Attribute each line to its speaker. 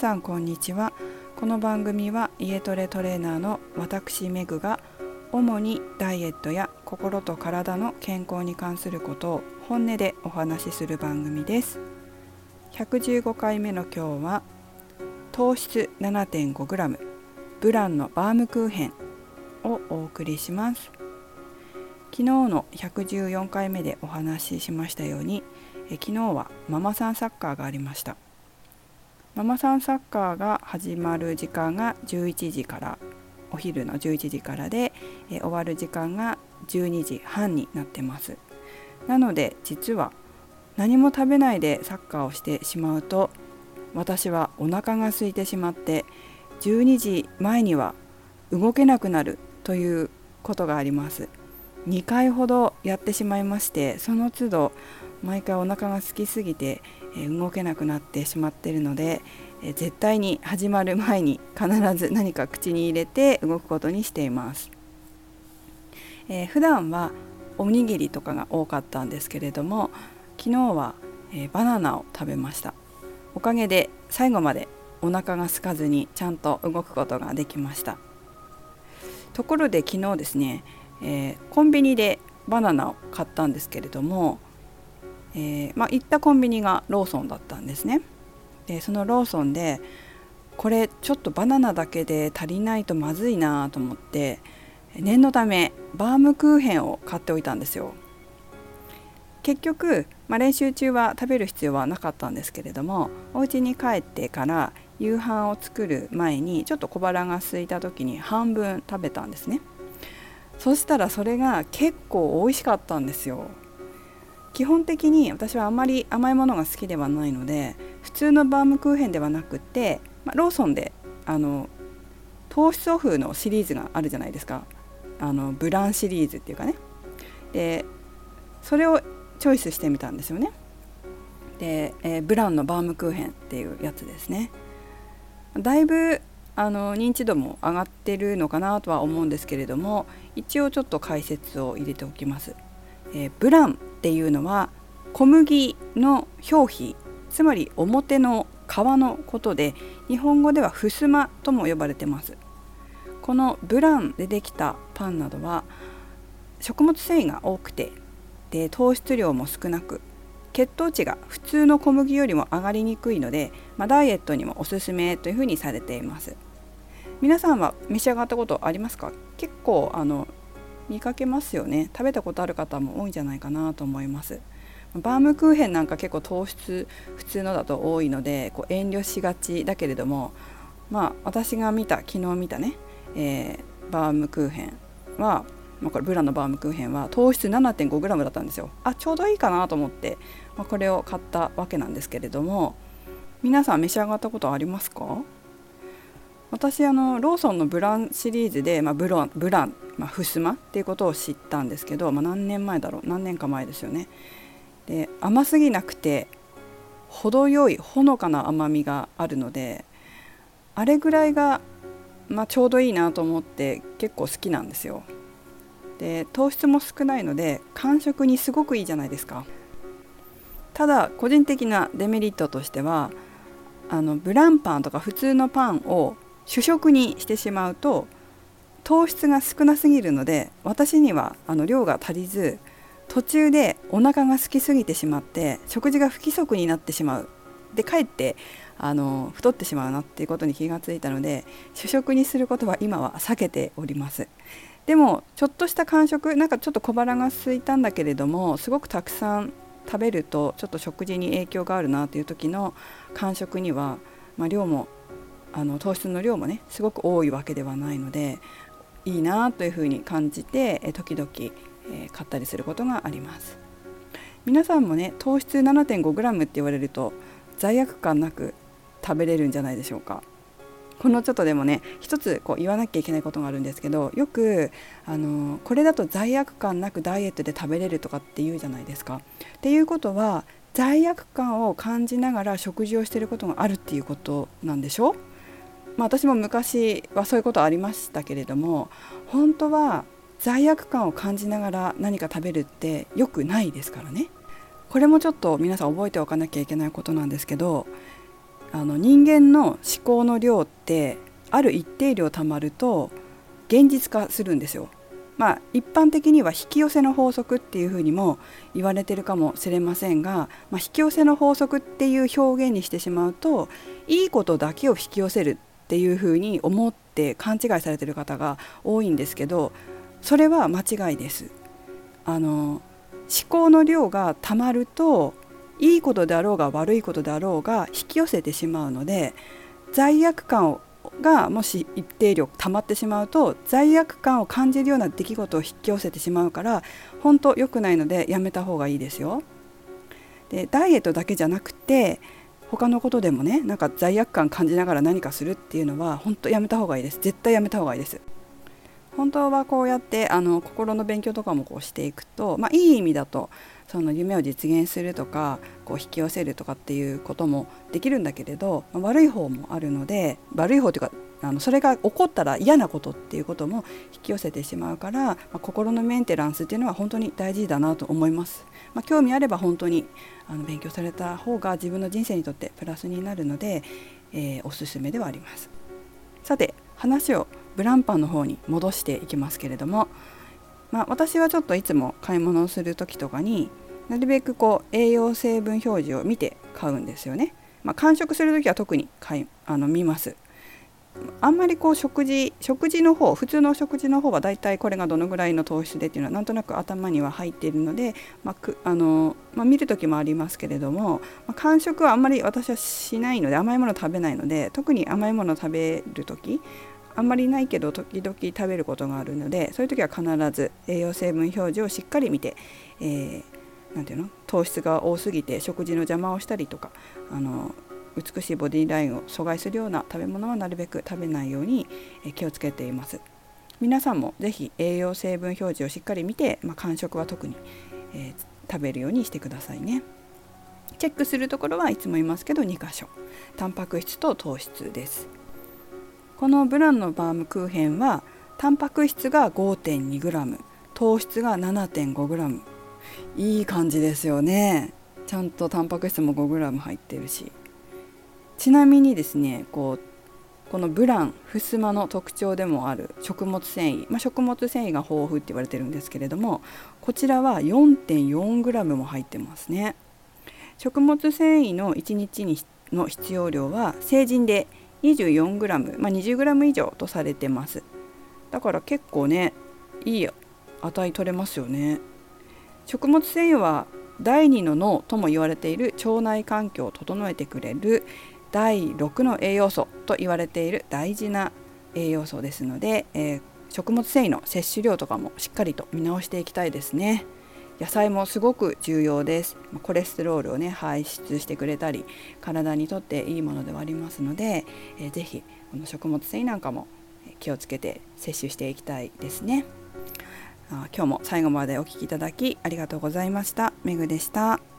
Speaker 1: さんこんにちは。この番組は家トレトレーナーの私メグが主にダイエットや心と体の健康に関することを本音でお話しする番組です。115回目の今日は糖質 7.5g ブランのバームクーヘンをお送りします。昨日の114回目でお話ししましたようにえ昨日はママさんサッカーがありました。ママさんサッカーが始まる時間が11時からお昼の11時からでえ終わる時間が12時半になってます。なので実は何も食べないでサッカーをしてしまうと私はお腹が空いてしまって12時前には動けなくなるということがあります。2回ほどやってしまいましてその都度毎回お腹が空きすぎて動けなくなってしまっているので絶対に始まる前に必ず何か口に入れて動くことにしています、えー、普段はおにぎりとかが多かったんですけれども昨日は、え、バナナを食べました。おかげで最後までお腹が空かずにちゃんと動くことができました。ところで昨日ですね、えー、コンビニでバナナを買ったんですけれどもえー、まあ、行ったコンビニがローソンだったんですね。でそのローソンでこれちょっとバナナだけで足りないとまずいなと思って念のためバームクーヘンを買っておいたんですよ。結局、まあ、練習中は食べる必要はなかったんですけれどもお家に帰ってから夕飯を作る前にちょっと小腹が空いた時に半分食べたんですねそしたらそれが結構美味しかったんですよ基本的に私はあまり甘いものが好きではないので普通のバームクーヘンではなくて、まあ、ローソンであの糖質オフのシリーズがあるじゃないですか。あのブランシリーズっていうかね。でそれをチョイスしてみたんですよね。で、えー、ブランのバームクーヘンっていうやつですね。だいぶあの認知度も上がってるのかなとは思うんですけれども一応ちょっと解説を入れておきます。えー、ブランっていうのは小麦の表皮つまり表の皮のことで日本語ではふすまとも呼ばれてます。このブランでできたパンなどは食物繊維が多くてで糖質量も少なく血糖値が普通の小麦よりも上がりにくいので、まあ、ダイエットにもおすすめというふうにされています。皆さんは召し上がったことありますか？結構あの見かけますよね。食べたことある方も多いんじゃないかなと思います。バームクーヘンなんか結構糖質普通のだと多いのでこう遠慮しがちだけれどもまあ私が見た昨日見たね、えー、バームクーヘンは、まあ、これブラのバームクーヘンは糖質 7.5g だったんですよ。あちょうどいいかなと思って、まあ、これを買ったわけなんですけれども皆さん召し上がったことありますか？私あのローソンのブランシリーズで、まあ、ブロンブラン、まあ、ふすまっていうことを知ったんですけど、まあ、何年前だろう？何年か前ですよね。で甘すぎなくて程よいほのかな甘みがあるのであれぐらいが、まあ、ちょうどいいなと思って結構好きなんですよ。で糖質も少ないので間食にすごくいいじゃないですか。ただ個人的なデメリットとしてはあのブランパンとか普通のパンを主食にしてしまうと糖質が少なすぎるので私にはあの量が足りず途中でお腹が空きすぎてしまって食事が不規則になってしまう。でかえってあの太ってしまうなっていうことに気がついたので主食にすることは今は避けております。でもちょっとした間食なんかちょっと小腹が空いたんだけれどもすごくたくさん食べるとちょっと食事に影響があるなという時の間食には、まあ、量もあの糖質の量もねすごく多いわけではないのでいいなというふうに感じて時々、え、買ったりすることがあります。皆さんもね糖質 7.5g って言われると罪悪感なく食べれるんじゃないでしょうか。このちょっとでもね一つこう言わなきゃいけないことがあるんですけどよくあのこれだと罪悪感なくダイエットで食べれるとかって言うじゃないですか。っていうことは罪悪感を感じながら食事をしてることがあるっていうことなんでしょまあ、私も昔はそういうことありましたけれども本当は罪悪感を感じながら何か食べるって良くないですからねこれもちょっと皆さん覚えておかなきゃいけないことなんですけどあの人間の思考の量ってある一定量たまると現実化するんですよ。まあ、一般的には引き寄せの法則っていうふうにも言われてるかもしれませんが、まあ、引き寄せの法則っていう表現にしてしまうといいことだけを引き寄せるっていうふうに思って勘違いされてる方が多いんですけどそれは間違いです。あの思考の量がたまるといいことであろうが悪いことであろうが引き寄せてしまうので罪悪感をがもし一定量溜まってしまうと罪悪感を感じるような出来事を引き寄せてしまうから本当良くないのでやめた方がいいですよ。でダイエットだけじゃなくて他のことでもねなんか罪悪感感じながら何かするっていうのは本当やめた方がいいです。絶対やめた方がいいです。本当はこうやってあの心の勉強とかもこうしていくと、まあ、いい意味だとその夢を実現するとかこう引き寄せるとかっていうこともできるんだけれど、まあ、悪い方もあるので悪い方というかあのそれが起こったら嫌なことっていうことも引き寄せてしまうから、まあ、心のメンテナンスっていうのは本当に大事だなと思います。まあ、興味あれば本当にあの勉強された方が自分の人生にとってプラスになるので、えー、おすすめではあります。さて話をブランパンの方に戻していきますけれども、まあ、私はちょっといつも買い物をする時とかになるべくこう栄養成分表示を見て買うんですよね。まあ、完食する時は特に買いあの見ます。あんまりこう食事食事の方普通の食事の方はだいたいこれがどのぐらいの糖質でっていうのはなんとなく頭には入っているので、まあくあのまあ、見る時もありますけれども、まあ、間食はあんまり私はしないので甘いもの食べないので特に甘いもの食べる時あんまりないけど時々食べることがあるのでそういう時は必ず栄養成分表示をしっかり見て、えー、ていうの糖質が多すぎて食事の邪魔をしたりとかあの美しいボディラインを阻害するような食べ物はなるべく食べないように気をつけています。皆さんも是非栄養成分表示をしっかり見て、まあ、間食は特に、えー、食べるようにしてくださいね。チェックするところはいつも言いますけど2箇所。タンパク質と糖質です。このブランのバームクーヘンはタンパク質が 5.2g 糖質が 7.5g いい感じですよね。ちゃんとタンパク質も 5g 入ってるし。ちなみにですねこうこのブランふすまの特徴でもある食物繊維、まあ、食物繊維が豊富って言われてるんですけれどもこちらは 4.4g も入ってますね。食物繊維の1日にの必要量は成人で 24g、まあ、20g 以上とされてます。だから結構ねいい値取れますよね。食物繊維は第2の脳とも言われている腸内環境を整えてくれる第6の栄養素と言われている大事な栄養素ですので、えー、食物繊維の摂取量とかもしっかりと見直していきたいですね。野菜もすごく重要です。コレステロールをね排出してくれたり体にとっていいものではありますので、えー、ぜひこの食物繊維なんかも気をつけて摂取していきたいですね。あ今日も最後までお聴きいただきありがとうございました。めぐでした。